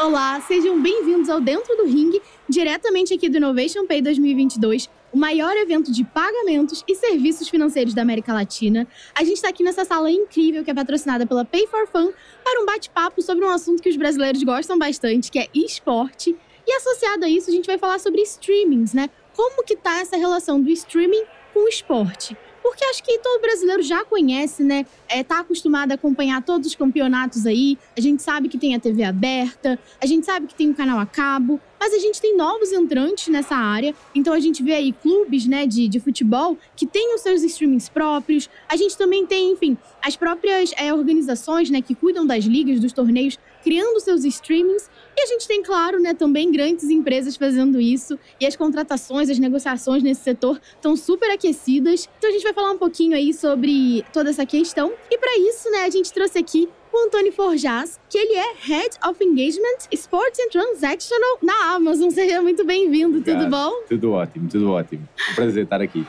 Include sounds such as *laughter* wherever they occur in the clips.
Olá, sejam bem-vindos ao Dentro do Ring, diretamente aqui do Innovation Pay 2022, o maior evento de pagamentos e serviços financeiros da América Latina. A gente está aqui nessa sala incrível que é patrocinada pela Pay for Fun para um bate-papo sobre um assunto que os brasileiros gostam bastante, que é esporte. E associado a isso, a gente vai falar sobre streamings, né? Como que tá essa relação do streaming com o esporte? Porque acho que todo brasileiro já conhece, né? É, tá acostumado a acompanhar todos os campeonatos aí. A gente sabe que tem a TV aberta, a gente sabe que tem um canal a cabo, mas a gente tem novos entrantes nessa área. Então a gente vê aí clubes, né, de, de futebol que têm os seus streamings próprios. A gente também tem, enfim, as próprias é, organizações, né, que cuidam das ligas, dos torneios, criando seus streamings. E a gente tem, claro, né, também grandes empresas fazendo isso. E as contratações, as negociações nesse setor estão super aquecidas. Então a gente vai falar um pouquinho aí sobre toda essa questão. E para isso, né, a gente trouxe aqui o Antônio Forjas, que ele é Head of Engagement Sports and Transactional na Amazon. Seja muito bem-vindo, tudo bom? Tudo ótimo, tudo ótimo. Um prazer estar aqui.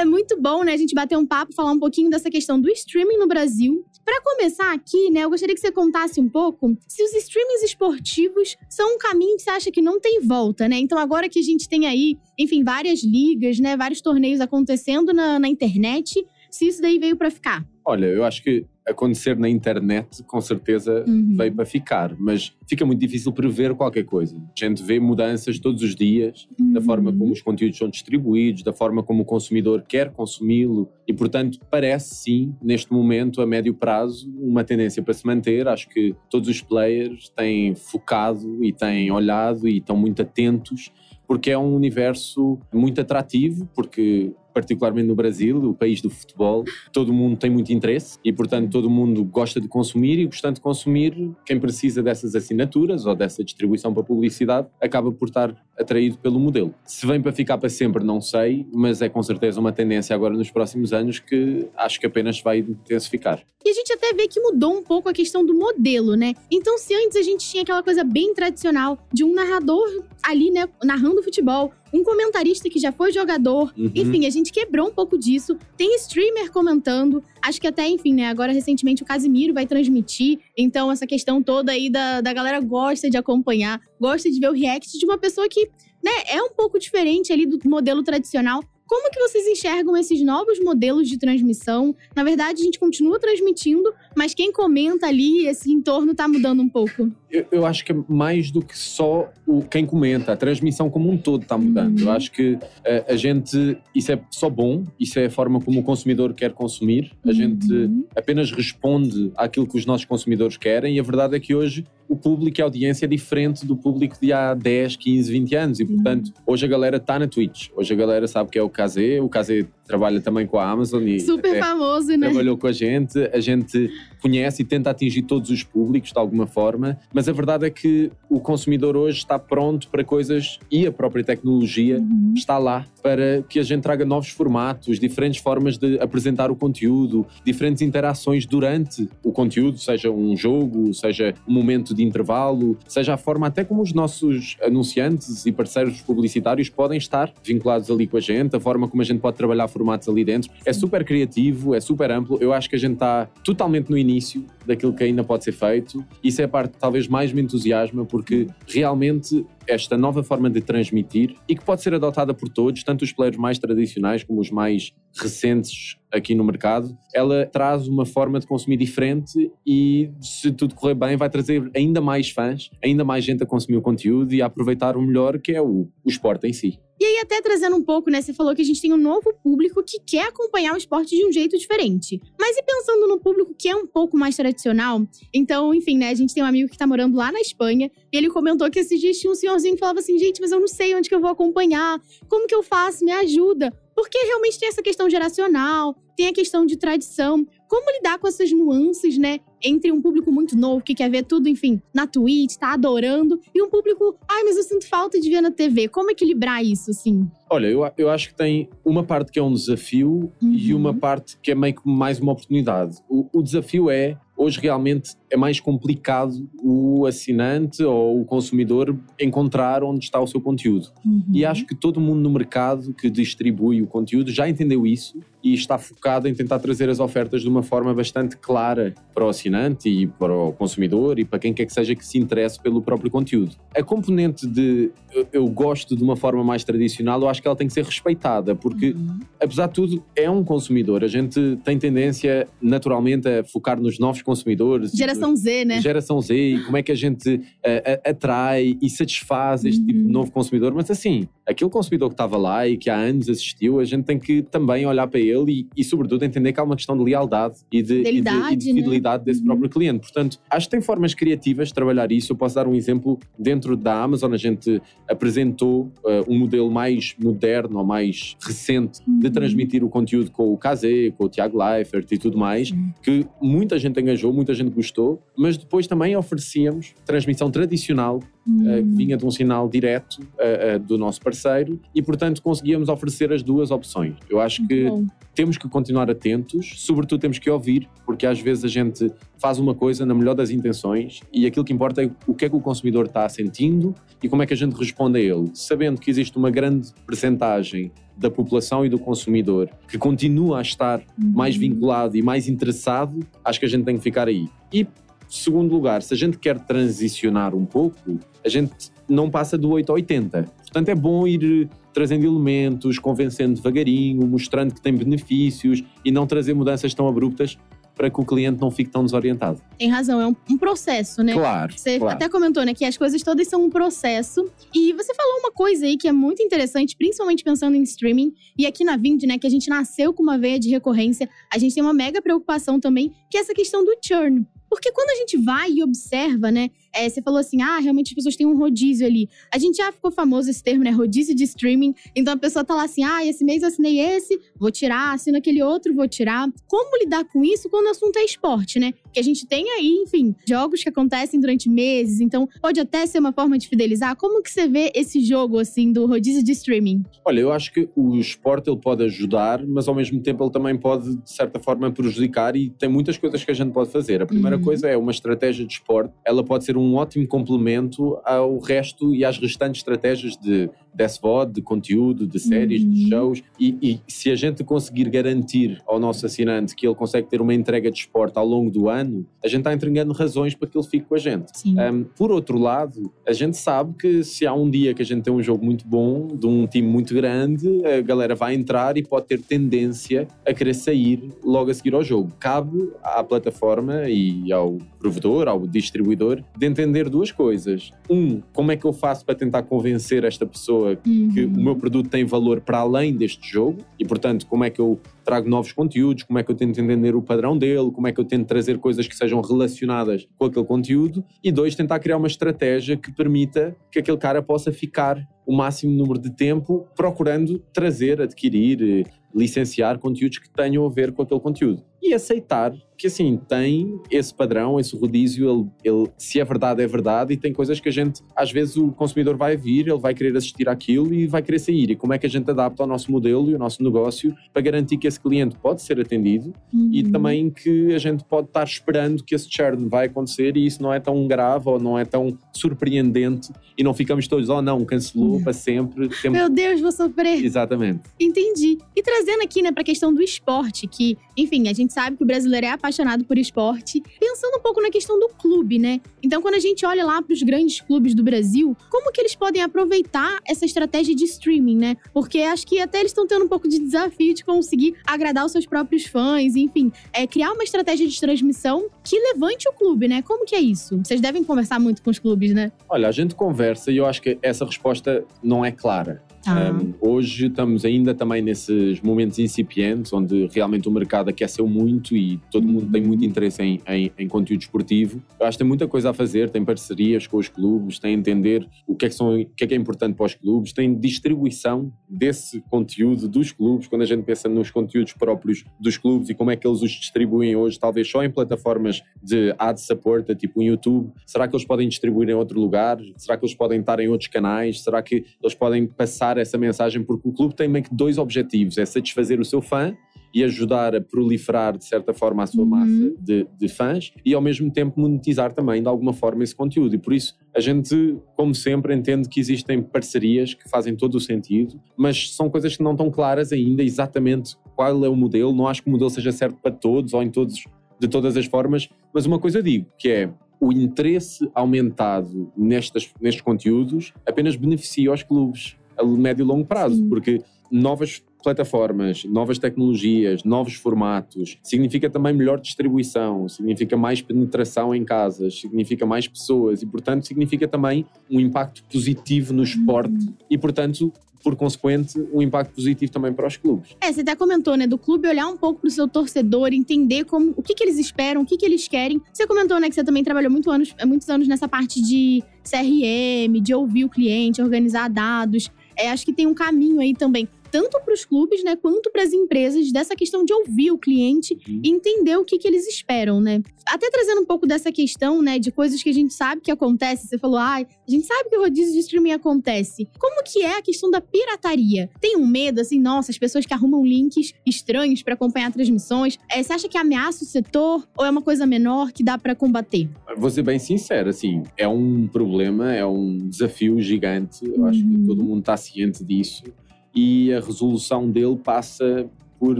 é muito bom, né, a gente bater um papo, falar um pouquinho dessa questão do streaming no Brasil. Para começar aqui, né, eu gostaria que você contasse um pouco se os streamings esportivos são um caminho que você acha que não tem volta, né? Então agora que a gente tem aí, enfim, várias ligas, né, vários torneios acontecendo na, na internet, se isso daí veio para ficar. Olha, eu acho que acontecer na internet com certeza uhum. veio para ficar, mas fica muito difícil prever qualquer coisa. A gente vê mudanças todos os dias uhum. da forma como os conteúdos são distribuídos, da forma como o consumidor quer consumi-lo e, portanto, parece sim, neste momento, a médio prazo, uma tendência para se manter. Acho que todos os players têm focado e têm olhado e estão muito atentos porque é um universo muito atrativo, porque particularmente no Brasil, o país do futebol, todo mundo tem muito interesse e, portanto, todo mundo gosta de consumir e, gostando de consumir, quem precisa dessas assinaturas ou dessa distribuição para publicidade acaba por estar atraído pelo modelo. Se vem para ficar para sempre, não sei, mas é com certeza uma tendência agora nos próximos anos que acho que apenas vai intensificar. E a gente até vê que mudou um pouco a questão do modelo, né? Então, se antes a gente tinha aquela coisa bem tradicional de um narrador ali, né, narrando futebol, um comentarista que já foi jogador. Uhum. Enfim, a gente quebrou um pouco disso. Tem streamer comentando. Acho que até, enfim, né? Agora, recentemente, o Casimiro vai transmitir. Então, essa questão toda aí da, da galera gosta de acompanhar, gosta de ver o react de uma pessoa que, né, é um pouco diferente ali do modelo tradicional. Como que vocês enxergam esses novos modelos de transmissão? Na verdade, a gente continua transmitindo, mas quem comenta ali, esse entorno está mudando um pouco. Eu, eu, acho que é mais do que só o, quem comenta, a transmissão como um todo está mudando. Uhum. Eu acho que a, eh, a, gente, isso é só bom, isso é a forma como o consumidor quer consumir. A uhum. gente apenas responde àquilo que os nossos consumidores querem e a verdade é que hoje o público e a audiência é diferente do público de há 10, 15, 20 anos. E portanto hoje a galera está na Twitch, hoje a galera sabe que é o KZ, o KZ trabalha também com a Amazon e super famoso, né? Trabalhou com a gente, a gente conhece e tenta atingir todos os públicos de alguma forma, mas a verdade é que o consumidor hoje está pronto para coisas e a própria tecnologia uhum. está lá para que a gente traga novos formatos, diferentes formas de apresentar o conteúdo, diferentes interações durante o conteúdo, seja um jogo, seja um momento de intervalo, seja a forma até como os nossos anunciantes e parceiros publicitários podem estar vinculados ali com a gente, a forma como a gente pode trabalhar formatos ali dentro. É super criativo, é super amplo. Eu acho que a gente está totalmente no início daquilo que ainda pode ser feito. Isso é a parte que talvez mais me entusiasma, porque realmente esta nova forma de transmitir e que pode ser adotada por todos, tanto os players mais tradicionais como os mais recentes aqui no mercado, ela traz uma forma de consumir diferente e, se tudo correr bem, vai trazer ainda mais fãs, ainda mais gente a consumir o conteúdo e a aproveitar o melhor que é o, o esporte em si. E aí, até trazendo um pouco, né? Você falou que a gente tem um novo público que quer acompanhar o esporte de um jeito diferente. Mas e pensando no público que é um pouco mais tradicional? Então, enfim, né? A gente tem um amigo que tá morando lá na Espanha e ele comentou que esses dias tinha um senhorzinho que falava assim: gente, mas eu não sei onde que eu vou acompanhar, como que eu faço, me ajuda. Porque realmente tem essa questão geracional, tem a questão de tradição. Como lidar com essas nuances, né? Entre um público muito novo, que quer ver tudo, enfim, na Twitch, tá adorando, e um público, ai, mas eu sinto falta de ver na TV. Como equilibrar isso, assim? Olha, eu, eu acho que tem uma parte que é um desafio uhum. e uma parte que é meio que mais uma oportunidade. O, o desafio é, hoje realmente é mais complicado o assinante ou o consumidor encontrar onde está o seu conteúdo. Uhum. E acho que todo mundo no mercado que distribui o conteúdo já entendeu isso e está focado em tentar trazer as ofertas de uma forma bastante clara para o assinante e para o consumidor e para quem quer que seja que se interesse pelo próprio conteúdo. A componente de eu, gosto de uma forma mais tradicional, eu acho que ela tem que ser respeitada, porque, uhum. apesar de tudo, é um consumidor. A gente tem tendência naturalmente a focar nos novos consumidores. Geração Z, né? Geração Z, e como é que a gente uh, atrai e satisfaz este uhum. tipo de novo consumidor. Mas assim, aquele consumidor que estava lá e que há anos assistiu, a gente tem que também olhar para ele e, e sobretudo, entender que há uma questão de lealdade e de, e de, e de né? fidelidade né? desse uhum. próprio cliente. Portanto, acho que tem formas criativas de trabalhar isso. Eu posso dar um exemplo dentro da Amazon, a gente apresentou uh, um modelo mais moderno ou mais recente uhum. de transmitir o conteúdo com o KZ, com o Tiago Leifert e tudo mais, uhum. que muita gente engajou, muita gente gostou, mas depois também oferecíamos transmissão tradicional que vinha de um sinal direto uh, do nosso parceiro e, portanto, conseguíamos oferecer as duas opções. Eu acho que temos que continuar atentos, sobretudo temos que ouvir, porque às vezes a gente faz uma coisa na melhor das intenções e aquilo que importa é o que é que o consumidor está sentindo e como é que a gente responde a ele, sabendo que existe uma grande percentagem da população e do consumidor que continua a estar uhum. mais vinculado e mais interessado, acho que a gente tem que ficar aí. E segundo lugar, se a gente quer transicionar um pouco, a gente não passa do 8 a 80. Portanto, é bom ir trazendo elementos, convencendo devagarinho, mostrando que tem benefícios e não trazer mudanças tão abruptas para que o cliente não fique tão desorientado. Tem razão, é um, um processo, né? Claro. Você claro. até comentou, né, que as coisas todas são um processo. E você falou uma coisa aí que é muito interessante, principalmente pensando em streaming. E aqui na Vind, né, que a gente nasceu com uma veia de recorrência, a gente tem uma mega preocupação também, que é essa questão do churn. Porque quando a gente vai e observa, né? É, você falou assim, ah, realmente as pessoas têm um rodízio ali. A gente já ficou famoso esse termo, né? Rodízio de streaming. Então a pessoa tá lá assim, ah, esse mês eu assinei esse, vou tirar, assino aquele outro, vou tirar. Como lidar com isso quando o assunto é esporte, né? Que a gente tem aí, enfim, jogos que acontecem durante meses, então pode até ser uma forma de fidelizar. Como que você vê esse jogo, assim, do rodízio de streaming? Olha, eu acho que o esporte ele pode ajudar, mas ao mesmo tempo ele também pode, de certa forma, prejudicar e tem muitas coisas que a gente pode fazer. A primeira uhum. coisa é uma estratégia de esporte, ela pode ser um ótimo complemento ao resto e às restantes estratégias de SVOD, de conteúdo, de séries, uhum. de shows. E, e, se a gente conseguir garantir ao nosso assinante que ele consegue ter uma entrega de esporte ao longo do ano, a gente está entregando razões para que ele fique com a gente. Um, por outro lado, a gente sabe que se há um dia que a gente tem um jogo muito bom, de um time muito grande, a galera vai entrar e pode ter tendência a querer sair logo a seguir ao jogo. Cabe à plataforma e ao provedor, ao distribuidor, de entender duas coisas. Um, como é que eu faço para tentar convencer esta pessoa uhum. que o meu produto tem valor para além deste jogo e, portanto, como é que eu trago novos conteúdos, como é que eu tento entender o padrão dele, como é que eu tento trazer coisas que sejam relacionadas com aquele conteúdo. E dois, tentar criar uma estratégia que permita que aquele cara possa ficar o máximo número de tempo procurando trazer, adquirir, licenciar conteúdos que tenham a ver com aquele conteúdo. E aceitar que assim tem esse padrão, esse rodízio, ele, ele, se é verdade, é verdade, e tem coisas que a gente, às vezes, o consumidor vai vir, ele vai querer assistir àquilo e vai querer sair. E como é que a gente adapta ao nosso modelo e ao nosso negócio para garantir que esse cliente pode ser atendido uhum. e também que a gente pode estar esperando que esse churn vai acontecer e isso não é tão grave ou não é tão surpreendente e não ficamos todos, oh não, cancelou uhum. para sempre. Temos... Meu Deus, vou sofrer. Exatamente. Entendi. E trazendo aqui, né, para a questão do esporte, que, enfim, a gente sabe que o brasileiro é apaixonado por esporte, pensando um pouco na questão do clube, né? Então, quando a gente olha lá para os grandes clubes do Brasil, como que eles podem aproveitar essa estratégia de streaming, né? Porque acho que até eles estão tendo um pouco de desafio de conseguir agradar os seus próprios fãs, enfim, é criar uma estratégia de transmissão que levante o clube, né? Como que é isso? Vocês devem conversar muito com os clubes, né? Olha, a gente conversa e eu acho que essa resposta não é clara. Ah. Um, hoje estamos ainda também nesses momentos incipientes, onde realmente o mercado aqueceu muito e todo mundo tem muito interesse em, em, em, conteúdo esportivo. Eu acho que tem muita coisa a fazer, tem parcerias com os clubes, tem entender o que é que, são, o que, é, que é importante para os clubes, tem distribuição desse conteúdo dos clubes, quando a gente pensa nos conteúdos próprios dos clubes e como é que eles os distribuem hoje, talvez só em plataformas de ad support, tipo o YouTube. Será que eles podem distribuir em outro lugar? Será que eles podem estar em outros canais? Será que eles podem passar essa mensagem, porque o clube tem meio que dois objetivos: é satisfazer o seu fã e ajudar a proliferar, de certa forma, a sua uhum. massa de, de, fãs e, ao mesmo tempo, monetizar também, de alguma forma, esse conteúdo. E por isso, a gente, como sempre, entende que existem parcerias que fazem todo o sentido, mas são coisas que não estão claras ainda exatamente qual é o modelo. Não acho que o modelo seja certo para todos ou em todos, de todas as formas, mas uma coisa digo, que é o interesse aumentado nestas, nestes conteúdos apenas beneficia os clubes a médio e longo prazo, Sim. porque novas plataformas, novas tecnologias, novos formatos, significa também melhor distribuição, significa mais penetração em casas, significa mais pessoas e, portanto, significa também um impacto positivo no esporte uhum. e, portanto, por consequente, um impacto positivo também para os clubes. É, você até comentou, né, do clube olhar um pouco para o seu torcedor, entender como, o que, que eles esperam, o que, que eles querem. Você comentou, né, que você também trabalhou muito anos, muitos anos nessa parte de CRM, de ouvir o cliente, organizar dados. É, acho que tem um caminho aí também tanto para os clubes, né, quanto para as empresas, dessa questão de ouvir o cliente uhum. e entender o que, que eles esperam, né? Até trazendo um pouco dessa questão, né, de coisas que a gente sabe que acontece. Você falou, ah, a gente sabe que o rodízio de streaming acontece. Como que é a questão da pirataria? Tem um medo, assim, nossa, as pessoas que arrumam links estranhos para acompanhar transmissões. É, você acha que ameaça o setor ou é uma coisa menor que dá para combater? Vou ser bem sincero, assim, é um problema, é um desafio gigante. Eu uhum. acho que uhum. todo mundo está ciente disso e a resolução dele passa por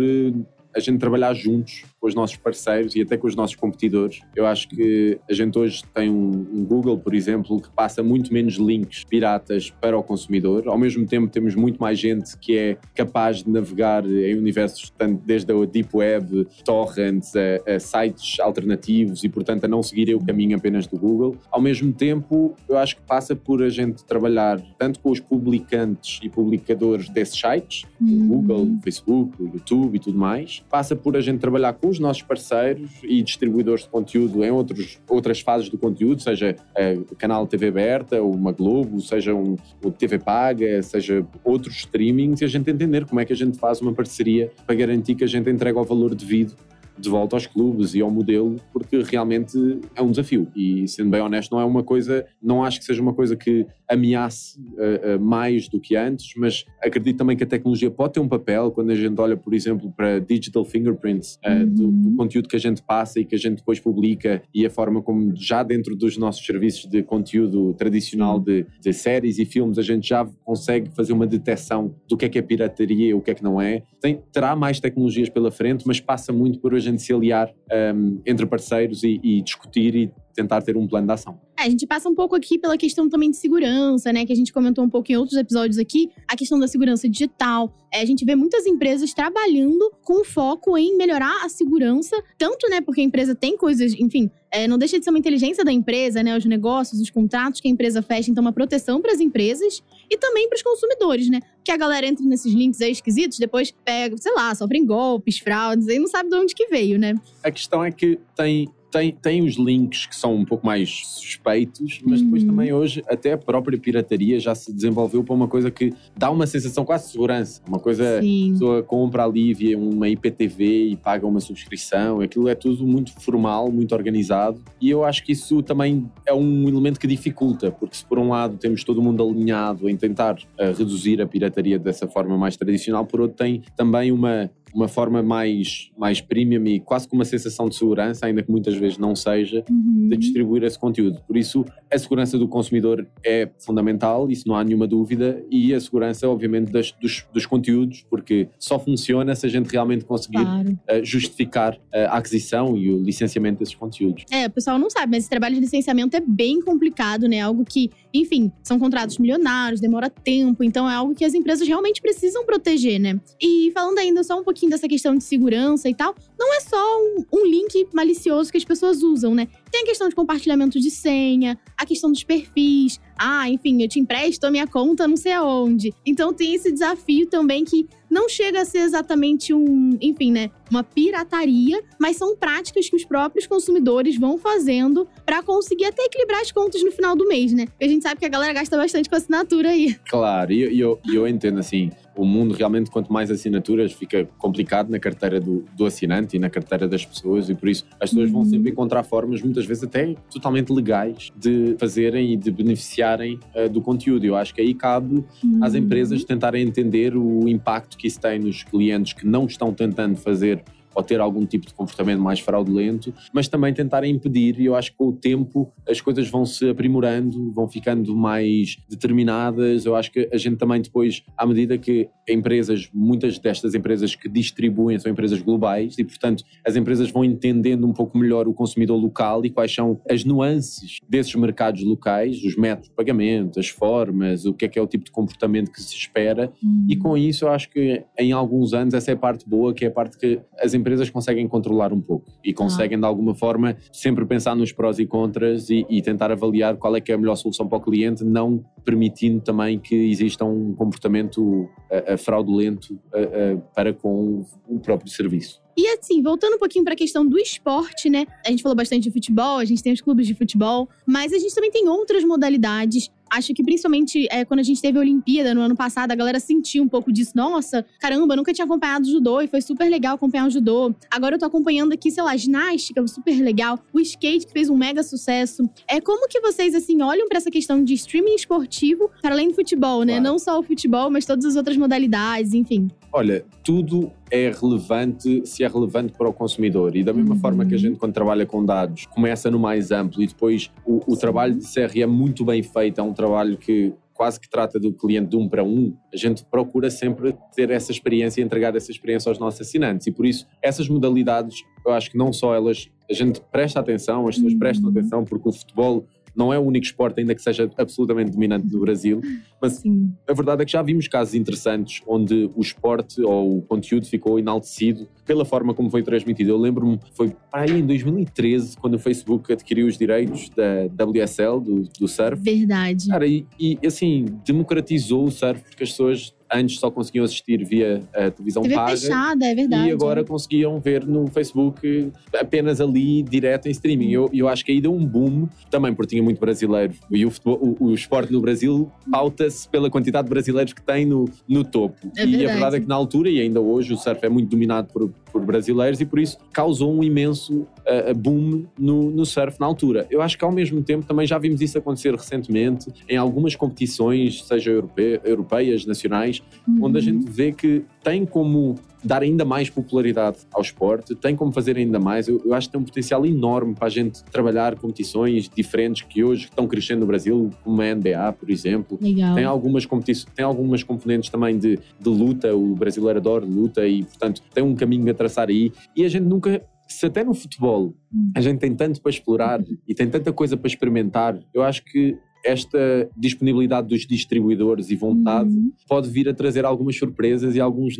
eh, a gente trabalhar juntos com os nossos parceiros e até com os nossos competidores. Eu acho que a gente hoje tem um, um, Google, por exemplo, que passa muito menos links piratas para o consumidor. Ao mesmo tempo, temos muito mais gente que é capaz de navegar em universos, tanto desde a Deep Web, torrents, a, a sites alternativos e, portanto, a não seguir o caminho apenas do Google. Ao mesmo tempo, eu acho que passa por a gente trabalhar tanto com os publicantes e publicadores desses sites, uhum. Google, Facebook, YouTube e tudo mais, passa por a gente trabalhar com os nossos parceiros e distribuidores de conteúdo em outros, outras fases do conteúdo, seja uh, canal TV aberta, uma Globo, seja um, o TV Paga, seja outros streamings, e a gente entender como é que a gente faz uma parceria para garantir que a gente entrega o valor devido de volta aos clubes e ao modelo, porque realmente é um desafio. E sendo bem honesto, não é uma coisa, não acho que seja uma coisa que ameace uh, uh, mais do que antes, mas acredito também que a tecnologia pode ter um papel quando a gente olha, por exemplo, para digital fingerprints uh, uhum. do, do, conteúdo que a gente passa e que a gente depois publica e a forma como já dentro dos nossos serviços de conteúdo tradicional de, de séries e filmes a gente já consegue fazer uma detecção do que é que é pirataria e o que é que não é. Tem, terá mais tecnologias pela frente, mas passa muito por a gente se aliar um, entre parceiros e, e discutir e tentar ter um plano de ação. É, a gente passa um pouco aqui pela questão também de segurança, né? Que a gente comentou um pouco em outros episódios aqui, a questão da segurança digital. É, a gente vê muitas empresas trabalhando com foco em melhorar a segurança, tanto, né, porque a empresa tem coisas, enfim, é, não deixa de ser uma inteligência da empresa, né? Os negócios, os contratos que a empresa fecha, então uma proteção para as empresas e também para os consumidores, né? Que a galera entra nesses links aí esquisitos, depois pega, sei lá, sofrem golpes, fraudes, e não sabe de onde que veio, né? A questão é que tem tem, tem os links que são um pouco mais suspeitos, mas depois uhum. também hoje até a própria pirataria já se desenvolveu para uma coisa que dá uma sensação quase de segurança. Uma coisa, Sim. a pessoa compra ali via uma IPTV e paga uma subscrição, aquilo é tudo muito formal, muito organizado e eu acho que isso também é um elemento que dificulta, porque se por um lado temos todo mundo alinhado em tentar uh, reduzir a pirataria dessa forma mais tradicional, por outro tem também uma uma forma mais, mais premium e quase com uma sensação de segurança, ainda que muitas vezes não seja, uhum. de distribuir esse conteúdo. Por isso, a segurança do consumidor é fundamental, isso não há nenhuma dúvida, e a segurança, obviamente, das, dos, dos conteúdos, porque só funciona se a gente realmente conseguir claro. uh, justificar a aquisição e o licenciamento desses conteúdos. É, o pessoal não sabe, mas esse trabalho de licenciamento é bem complicado, né? Algo que, enfim, são contratos milionários, demora tempo, então é algo que as empresas realmente precisam proteger, né? E falando ainda só um pouquinho pouquinho dessa questão de segurança e tal, não é só um, um, link malicioso que as pessoas usam, né? Tem a questão de compartilhamento de senha, a questão dos perfis. Ah, enfim, eu te empresto a minha conta não sei aonde. Então tem esse desafio também que não chega a ser exatamente um, enfim, né, uma pirataria, mas são práticas que os próprios consumidores vão fazendo para conseguir até equilibrar as contas no final do mês, né? Porque a gente sabe que a galera gasta bastante com assinatura aí. Claro, e eu, eu, eu entendo assim, o mundo realmente, quanto mais assinaturas, fica complicado na carteira do, do assinante e na carteira das pessoas, e por isso as pessoas vão sempre uhum. encontrar formas, muitas vezes até totalmente legais, de fazerem e de beneficiarem uh, do conteúdo. Eu acho que aí cabe às uhum. empresas tentarem entender o impacto que isso tem nos clientes que não estão tentando fazer ou ter algum tipo de comportamento mais fraudulento, mas também tentar impedir. E eu acho que com o tempo as coisas vão se aprimorando, vão ficando mais determinadas. Eu acho que a gente também depois, à medida que empresas, muitas destas empresas que distribuem são empresas globais e, portanto, as empresas vão entendendo um pouco melhor o consumidor local e quais são as nuances desses mercados locais, os métodos de pagamento, as formas, o que é que é o tipo de comportamento que se espera. Hum. E com isso eu acho que em alguns anos essa é a parte boa, que é a parte que as empresas empresas conseguem controlar um pouco e conseguem ah. de alguma forma sempre pensar nos prós e contras e, e, tentar avaliar qual é que é a melhor solução para o cliente, não permitindo também que exista um comportamento fraudulento para com o próprio serviço. E assim, voltando um pouquinho para a questão do esporte, né? A gente falou bastante de futebol, a gente tem os clubes de futebol, mas a gente também tem outras modalidades acho que principalmente é, quando a gente teve a Olimpíada no ano passado, a galera sentiu um pouco disso. Nossa, caramba, nunca tinha acompanhado o judô e foi super legal acompanhar o judô. Agora eu tô acompanhando aqui, sei lá, ginástica, super legal. O skate que fez um mega sucesso. É como que vocês, assim, olham para essa questão de streaming esportivo para além do futebol, né? Claro. Não só o futebol, mas todas as outras modalidades, enfim. Olha, tudo é relevante se é relevante para o consumidor. E da mesma uhum. forma que a gente, quando trabalha com dados, começa no mais amplo e depois o, o trabalho de CR é muito bem feito, é um trabalho que quase que trata do cliente de um para um, a gente procura sempre ter essa experiência e entregar essa experiência aos nossos assinantes. E por isso, essas modalidades, eu acho que não só elas, a gente presta atenção, as pessoas prestam uhum. atenção, porque o futebol não é o único esporte ainda que seja absolutamente dominante no Brasil, mas Sim. a verdade é que já vimos casos interessantes onde o esporte ou o conteúdo ficou enaltecido pela forma como foi transmitido. Eu lembro-me, foi para aí em 2013, quando o Facebook adquiriu os direitos da WSL, do, do surf. Verdade. Cara, e, e assim, democratizou o surf porque as pessoas antes só conseguiam assistir via a televisão TV paga. fechada, é verdade. E agora conseguiam ver no Facebook apenas ali, direto em streaming. Eu, eu acho que aí deu um boom, também porque tinha muito brasileiro. E o, futebol, o, o esporte no Brasil pauta-se pela quantidade de brasileiros que tem no, no topo. É e verdade. a verdade é que na altura, e ainda hoje, o surf é muito dominado por, por brasileiros e por isso causou um imenso uh, boom no, no surf na altura. Eu acho que ao mesmo tempo também já vimos isso acontecer recentemente em algumas competições, seja europe, europeias, nacionais, uhum. onde a gente vê que tem como dar ainda mais popularidade ao esporte, tem como fazer ainda mais. Eu, eu, acho que tem um potencial enorme para a gente trabalhar competições diferentes que hoje estão crescendo no Brasil, como a NBA, por exemplo. Legal. Tem algumas competições, tem algumas componentes também de, de luta, o brasileiro adora luta e, portanto, tem um caminho a traçar aí. E a gente nunca se até no futebol hum. a gente tem tanto para explorar e tem tanta coisa para experimentar, eu acho que esta disponibilidade dos distribuidores e vontade uhum. pode vir a trazer algumas surpresas e algumas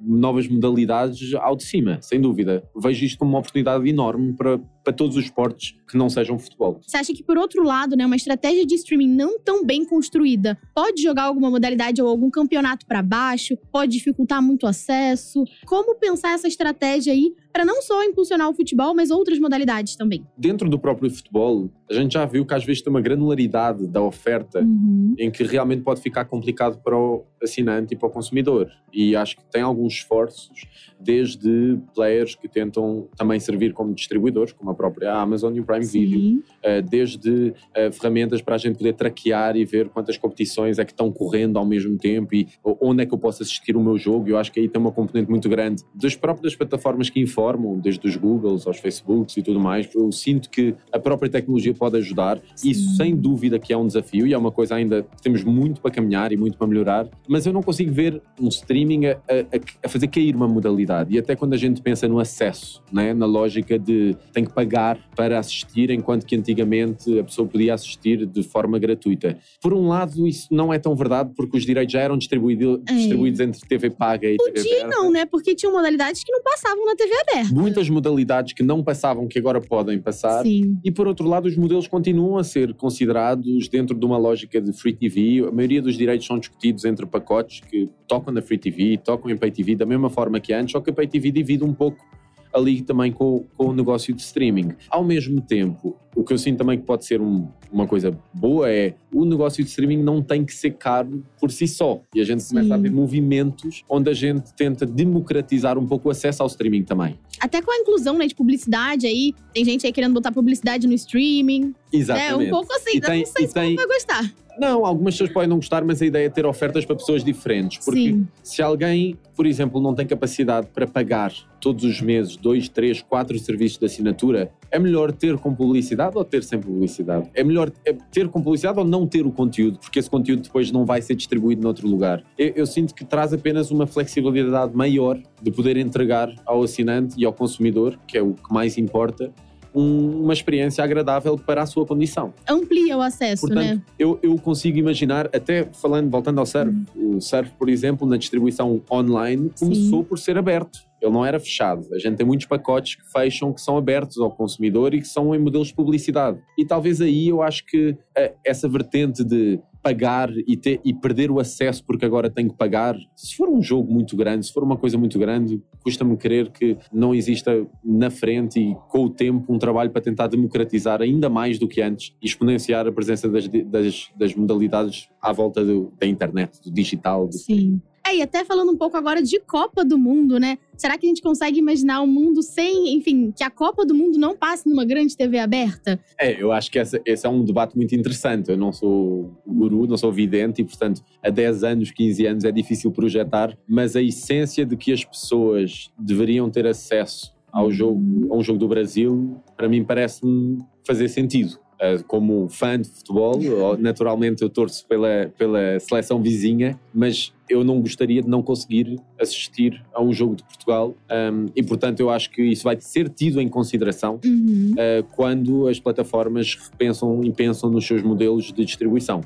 novas modalidades ao de cima, sem dúvida. Vejo isto como uma oportunidade enorme para, para todos os esportes que não sejam futebol. Você acha que, por outro lado, né, uma estratégia de streaming não tão bem construída pode jogar alguma modalidade ou algum campeonato para baixo? Pode dificultar muito o acesso? Como pensar essa estratégia aí para não só impulsionar o futebol, mas outras modalidades também? Dentro do próprio futebol, a gente já viu que às vezes tem uma granularidade da oferta uhum. em que realmente pode ficar complicado para o assinante e para o consumidor. E acho que tem alguns esforços, desde players que tentam também servir como distribuidores, como a própria Amazon e o Prime Sim. Video, eh, desde eh, ferramentas para a gente poder traquear e ver quantas competições é que estão correndo ao mesmo tempo e onde é que eu posso assistir o meu jogo. Eu acho que aí tem uma componente muito grande das próprias plataformas que informam, desde os Googles aos Facebooks e tudo mais. Eu sinto que a própria tecnologia pode ajudar. Sim. Isso, sem dúvida, que é um desafio e é uma coisa ainda que temos muito para caminhar e muito para melhorar, mas eu não consigo ver um streaming a, a, a fazer cair uma modalidade. E até quando a gente pensa no acesso, né? na lógica de tem que pagar para assistir, enquanto que antigamente a pessoa podia assistir de forma gratuita. Por um lado, isso não é tão verdade, porque os direitos já eram distribuído, é. distribuídos entre TV paga e Podia TV aberta. não, né? Porque tinham modalidades que não passavam na TV aberta. Muitas modalidades que não passavam, que agora podem passar. Sim. E por outro lado, os modelos continuam a ser considerados dentro de uma lógica de free TV. A maioria dos direitos são discutidos entre pacotes que tocam na free TV, tocam em pay TV da mesma forma que antes, só que a pay TV divide um pouco ali também com, com o negócio de streaming. Ao mesmo tempo, o que eu sinto também que pode ser um, uma coisa boa é o negócio de streaming não tem que ser caro por si só. E a gente Sim. começa a ver movimentos onde a gente tenta democratizar um pouco o acesso ao streaming também. Até com a inclusão né, de publicidade aí, tem gente aí querendo botar publicidade no streaming. Exatamente. É um pouco assim, e tem, não sei se tem, vai gostar Não, algumas pessoas podem não gostar, mas a ideia é ter ofertas para pessoas diferentes. Porque Sim. se alguém, por exemplo, não tem capacidade para pagar todos os meses dois, três, quatro serviços de assinatura, é melhor ter com publicidade ou ter sem publicidade? É melhor é ter com publicidade ou não ter o conteúdo, porque esse conteúdo depois não vai ser distribuído noutro lugar. Eu, eu sinto que traz apenas uma flexibilidade maior de poder entregar ao assinante e ao consumidor, que é o que mais importa, um- uma experiência agradável para a sua condição. Amplia o acesso, Portanto, né? eu, eu consigo imaginar, até falando, voltando ao surf, o surf, por exemplo, na distribuição online, Sim. começou por ser aberto. Ele não era fechado. A gente tem muitos pacotes que fecham, que são abertos ao consumidor e que são em modelos de publicidade. E talvez aí eu acho que eh, essa vertente de pagar e, ter, e perder o acesso porque agora tenho que pagar, se for um jogo muito grande, se for uma coisa muito grande, custa-me crer que não exista na frente e com o tempo um trabalho para tentar democratizar ainda mais do que antes e exponenciar a presença das, das, das modalidades à volta do- da internet, do digital. do- Sim. É, e até falando um pouco agora de Copa do Mundo, né? Será que a gente consegue imaginar um mundo sem, enfim, que a Copa do Mundo não passe numa grande TV aberta? É, eu acho que essa- esse é um debate muito interessante. Eu não sou guru, não sou vidente e, portanto, há 10 anos, 15 anos é difícil projetar, mas a essência de que as pessoas deveriam ter acesso ao jogo, a um jogo do Brasil, para mim parece-me fazer sentido. Uh, Como fã de futebol, *laughs* naturalmente eu torço pela, pela seleção vizinha, mas eu não gostaria de não conseguir assistir a um jogo de Portugal um, e, portanto, eu acho que isso vai ser tido em consideração Uhum. uh, quando as plataformas repensam e pensam nos seus modelos de distribuição.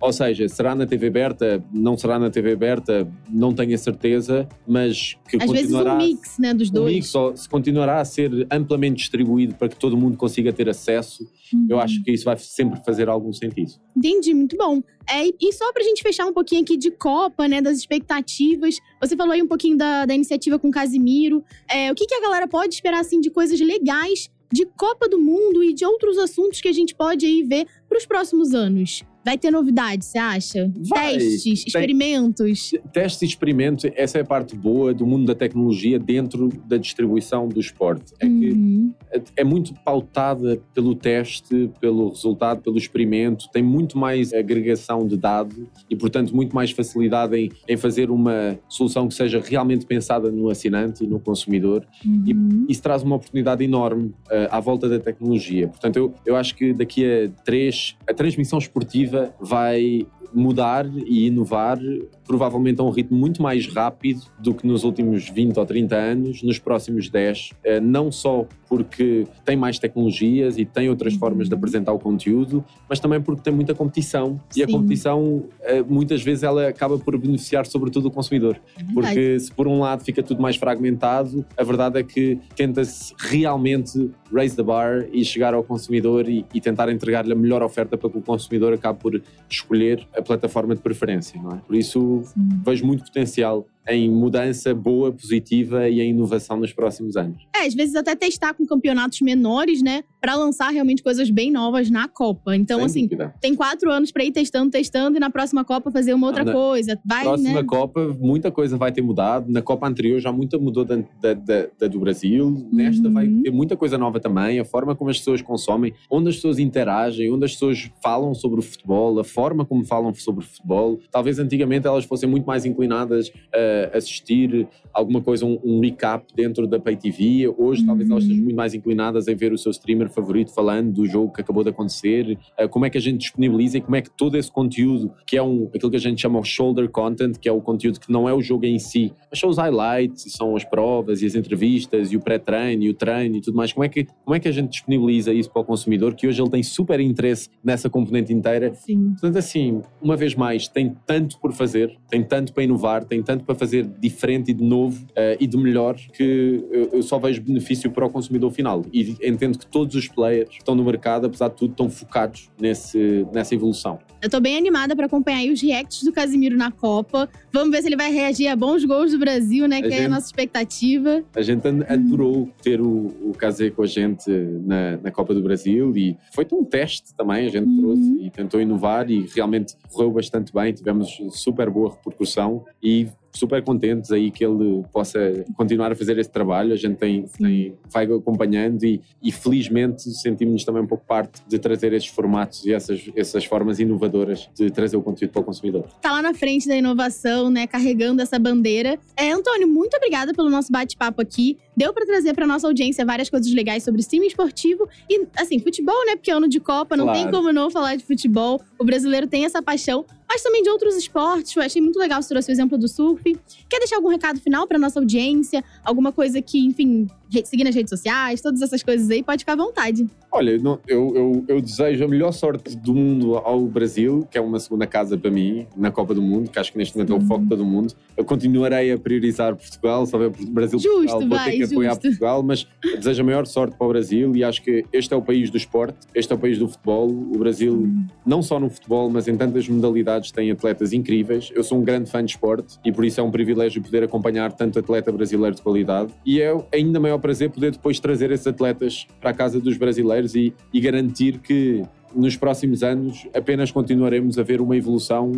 Ou seja, será na TV aberta, não será na TV aberta, não tenho a certeza, mas que Às vezes continuará um mix, né, dos um dois. mix, ou se continuará a ser amplamente distribuído para que todo mundo consiga ter acesso, eu Uhum. acho que isso vai sempre fazer algum sentido. Entendi, muito bom. É, e- só pra gente fechar um pouquinho aqui de Copa, né, das expectativas. Você falou aí um pouquinho da, da iniciativa com o Casimiro. É, o que, que a galera pode esperar, assim, de coisas legais de Copa do Mundo e de outros assuntos que a gente pode aí ver pros próximos anos? Vai ter novidade, você acha? Vai. Testes, Tem- experimentos? Teste e experimento, essa é a parte boa do mundo da tecnologia dentro da distribuição do esporte. É que Uhum. é muito pautada pelo teste, pelo resultado, pelo experimento, tem muito mais agregação de dados e, portanto, muito mais facilidade em, em fazer uma solução que seja realmente pensada no assinante e no consumidor. Uhum. Isso traz uma oportunidade enorme eh, à volta da tecnologia. Portanto, eu, eu acho que daqui a três, a transmissão esportiva vai mudar e inovar provavelmente a um ritmo muito mais rápido do que nos últimos 20 ou 30 anos, nos próximos 10, eh, não só porque tem mais tecnologias e tem outras Uhum. formas de apresentar o conteúdo, mas também porque tem muita competição e a Sim. competição eh, muitas vezes ela acaba por beneficiar sobretudo o consumidor. É. Porque se por um lado fica tudo mais fragmentado, a verdade é que tenta-se realmente raise the bar e chegar ao consumidor e, e tentar entregar-lhe a melhor oferta para que o consumidor acabe por escolher a plataforma de preferência, não é? Por isso Sim. vejo muito potencial em mudança boa, positiva e em inovação nos próximos anos. É, às vezes até testar com campeonatos menores, né? Pra lançar realmente coisas bem novas na Copa. Então, Sem assim, dúvida. tem quatro anos pra ir testando, testando e na próxima Copa fazer uma outra na coisa. Vai, Próxima né? Copa, muita coisa vai ter mudado. Na Copa anterior já muita mudou da, da- da- da do Brasil. Nesta Uhum. vai ter muita coisa nova também. A forma como as pessoas consomem, onde as pessoas interagem, onde as pessoas falam sobre o futebol, a forma como falam sobre o futebol. Talvez antigamente elas fossem muito mais inclinadas a assistir alguma coisa, um, um recap dentro da Pay TV. Hoje talvez elas Uhum. estejam muito mais inclinadas em ver o seu streamer favorito falando do jogo que acabou de acontecer. Uh, como é que a gente disponibiliza e como é que todo esse conteúdo, que é um, aquilo que a gente chama o shoulder content, que é o conteúdo que não é o jogo em si, mas são os highlights, e são as provas e as entrevistas e o pré-treino e o treino e tudo mais. Como é, que, como é que a gente disponibiliza isso para o consumidor, que hoje ele tem super interesse nessa componente inteira Sim. Portanto, assim, uma vez mais, tem tanto por fazer, tem tanto para inovar, tem tanto para fazer diferente e de novo eh, e de melhor que eu, eu só vejo benefício para o consumidor final. E entendo que todos os players que estão no mercado, apesar de tudo, estão focados nesse, nessa evolução. Eu tô bem animada pra acompanhar os reacts do Casimiro na Copa. Vamos ver se ele vai reagir a bons gols do Brasil, né? A que é a gente- nossa expectativa. A gente adorou ter o, o Casé com a gente na, na Copa do Brasil e foi um teste também, a gente Uhum. trouxe e tentou inovar e realmente correu bastante bem, tivemos super boa repercussão e super contentes aí que ele possa continuar a fazer esse trabalho. A gente tem, tem vai acompanhando e, e felizmente sentimos-nos também um pouco parte de trazer esses formatos e essas, essas formas inovadoras de trazer o conteúdo para o consumidor. Está lá na frente da inovação, né, carregando essa bandeira. É, Antônio, muito obrigada pelo nosso bate-papo aqui. Deu para trazer para nossa audiência várias coisas legais sobre streaming esportivo e, assim, futebol, né? Porque é ano de Copa, não claro. tem como não falar de futebol. O brasileiro tem essa paixão, mas também de outros esportes. Eu achei muito legal você trouxe o exemplo do surf. Quer deixar algum recado final para nossa audiência? Alguma coisa que, enfim, seguir nas redes sociais, todas essas coisas aí, pode ficar à vontade. Olha, eu, eu, eu, desejo a melhor sorte do mundo ao Brasil, que é uma segunda casa para mim, na Copa do Mundo, que acho que neste momento é o foco de todo mundo. Eu continuarei a priorizar Portugal, só ver Brasil justo, Portugal, vou vai, ter que justo. apoiar Portugal, mas desejo a maior sorte para o Brasil e acho que este é o país do esporte, este é o país do futebol. O Brasil, não só no futebol, mas em tantas modalidades, tem atletas incríveis. Eu sou um grande fã de esporte e por isso é um privilégio poder acompanhar tanto atleta brasileiro de qualidade. E é ainda maior prazer poder depois trazer esses atletas para a casa dos brasileiros e, e garantir que nos próximos anos apenas continuaremos a ver uma evolução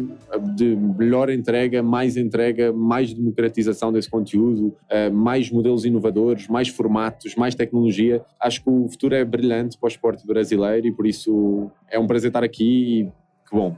de melhor entrega, mais entrega, mais democratização desse conteúdo, eh, mais modelos inovadores, mais formatos, mais tecnologia. Acho que o futuro é brilhante para o esporte brasileiro e por isso é um prazer estar aqui e que bom.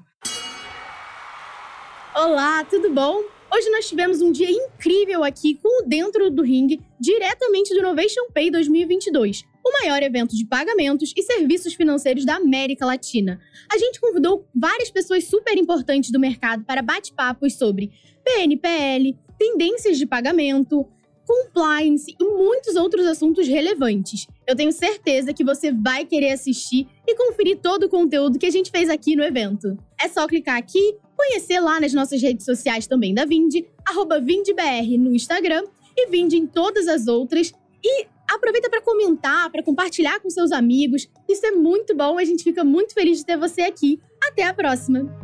Olá, tudo bom? Hoje nós tivemos um dia incrível aqui com o Dentro do Ring, diretamente do Innovation Pay 2022, o maior evento de pagamentos e serviços financeiros da América Latina. A gente convidou várias pessoas super importantes do mercado para bate-papos sobre PNPL, tendências de pagamento, compliance e muitos outros assuntos relevantes. Eu tenho certeza que você vai querer assistir e conferir todo o conteúdo que a gente fez aqui no evento. É só clicar aqui, conhecer lá nas nossas redes sociais também da Vind, arroba VindBR no Instagram e Vind em todas as outras. E aproveita para comentar, para compartilhar com seus amigos. Isso é muito bom, a gente fica muito feliz de ter você aqui. Até a próxima!